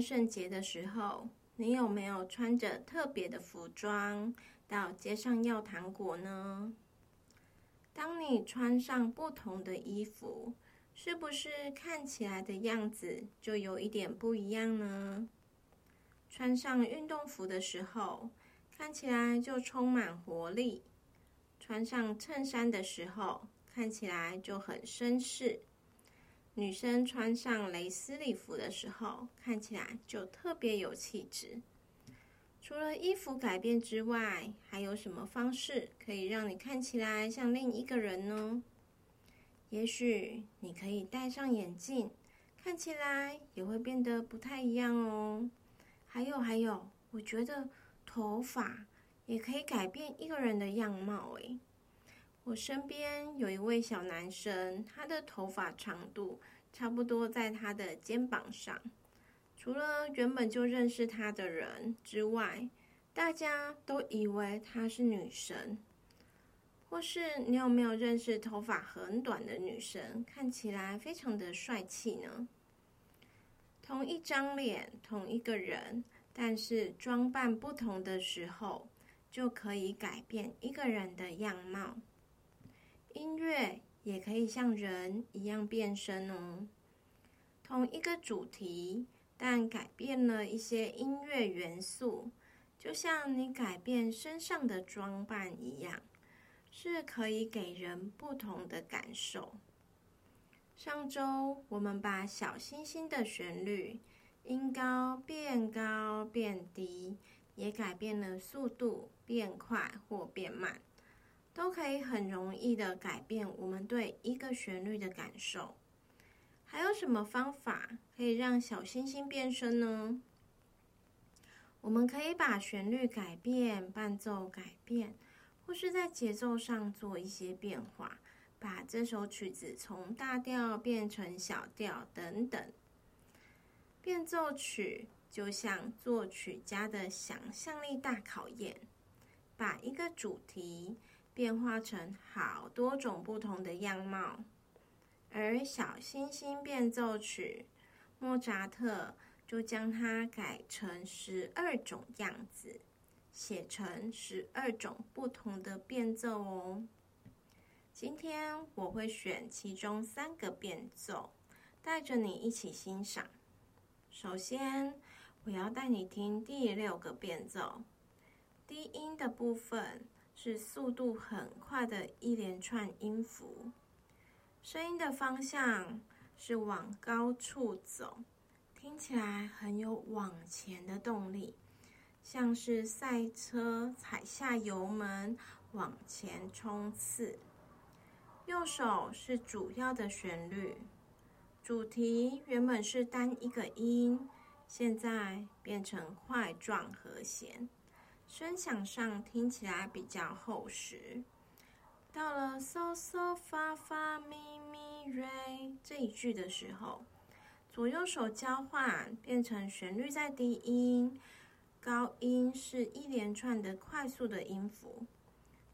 圣节的时候，你有没有穿着特别的服装到街上要糖果呢？当你穿上不同的衣服，是不是看起来的样子就有一点不一样呢？穿上运动服的时候，看起来就充满活力；穿上衬衫的时候，看起来就很绅士。女生穿上蕾丝礼服的时候，看起来就特别有气质。除了衣服改变之外，还有什么方式可以让你看起来像另一个人呢？也许你可以戴上眼镜，看起来也会变得不太一样哦。还有还有，我觉得头发也可以改变一个人的样貌诶。我身边有一位小男生，他的头发长度差不多在他的肩膀上。除了原本就认识他的人之外，大家都以为他是女神。或是你有没有认识头发很短的女生，看起来非常的帅气呢？同一张脸，同一个人，但是装扮不同的时候，就可以改变一个人的样貌。音乐也可以像人一样变身哦。同一个主题，但改变了一些音乐元素，就像你改变身上的装扮一样，是可以给人不同的感受。上周我们把小星星的旋律，音高变高变低，也改变了速度，变快或变慢。都可以很容易的改变我们对一个旋律的感受。还有什么方法可以让小星星变身呢？我们可以把旋律改变，伴奏改变，或是在节奏上做一些变化，把这首曲子从大调变成小调等等。变奏曲就像作曲家的想象力大考验，把一个主题。变化成好多种不同的样貌，而《小星星变奏曲》，莫扎特就将它改成十二种样子，写成十二种不同的变奏哦。今天我会选其中三个变奏，带着你一起欣赏。首先，我要带你听第六个变奏，低音的部分。是速度很快的一连串音符，声音的方向是往高处走，听起来很有往前的动力，像是赛车踩下油门往前冲刺。右手是主要的旋律，主题原本是单一个音，现在变成块状和弦。声响上听起来比较厚实。到了嗦嗦发发咪咪瑞这一句的时候，左右手交换，变成旋律在低音，高音是一连串的快速的音符。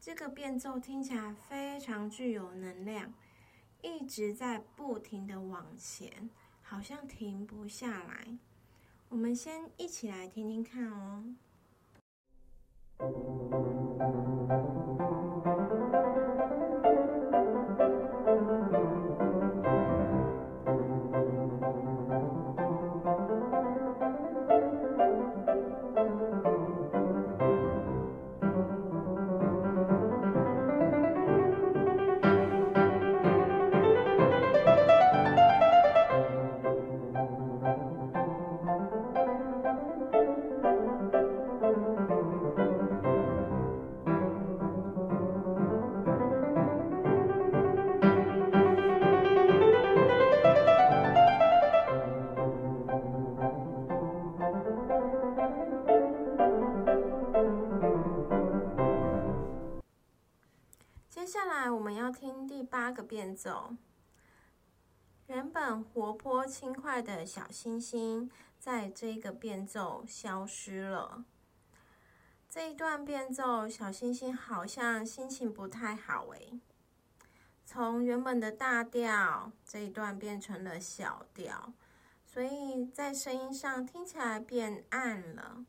这个变奏听起来非常具有能量，一直在不停的往前，好像停不下来。我们先一起来听听看哦。八个变奏。原本活泼轻快的小星星，在这个变奏消失了。这一段变奏，小星星好像心情不太好诶。从原本的大调，这一段变成了小调，所以在声音上听起来变暗了。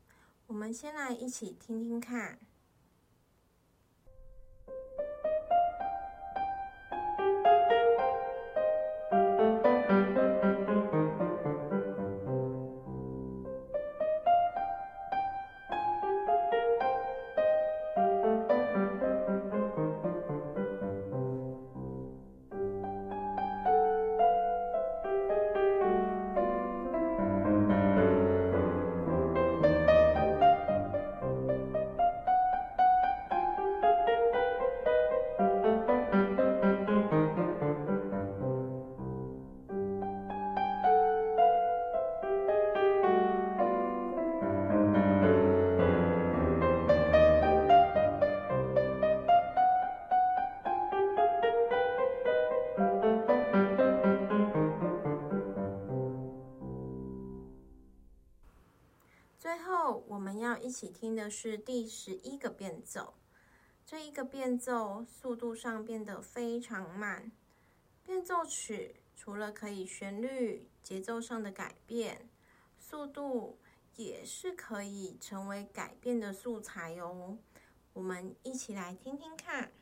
我们先来一起听听看。一起听的是第十一个变奏。这一个变奏速度上变得非常慢。变奏曲除了可以旋律、节奏上的改变，速度也是可以成为改变的素材哦。我们一起来听听看。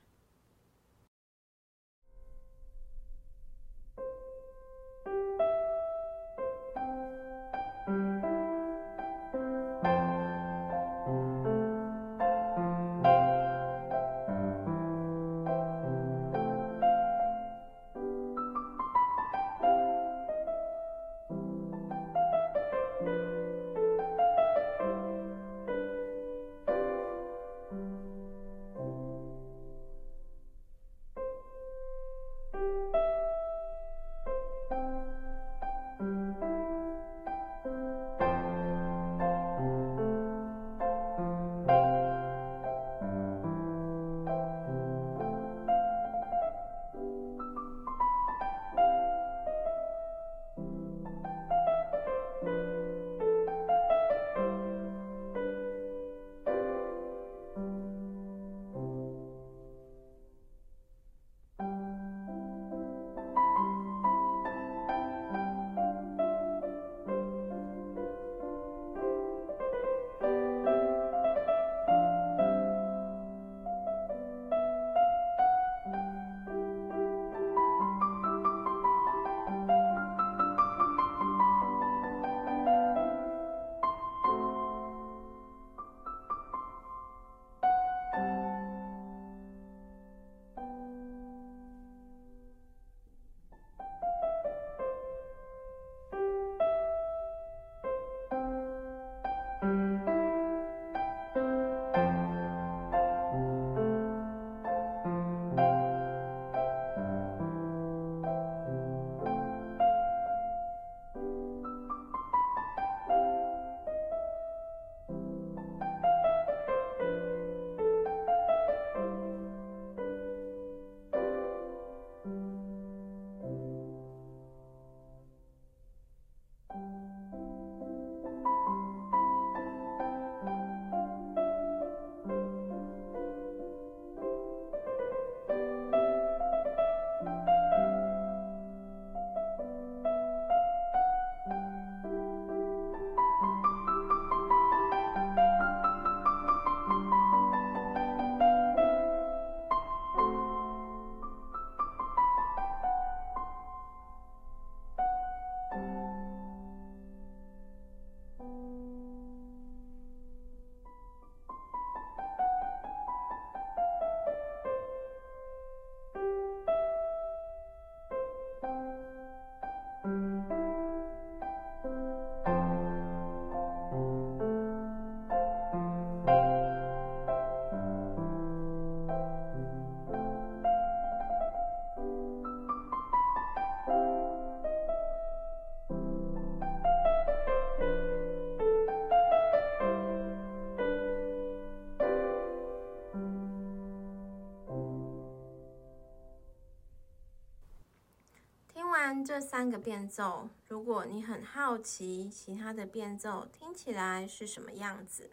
三个变奏，如果你很好奇其他的变奏听起来是什么样子，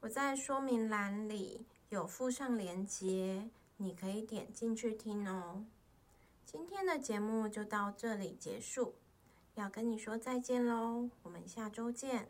我在说明栏里有附上连接，你可以点进去听哦。今天的节目就到这里结束，要跟你说再见喽，我们下周见。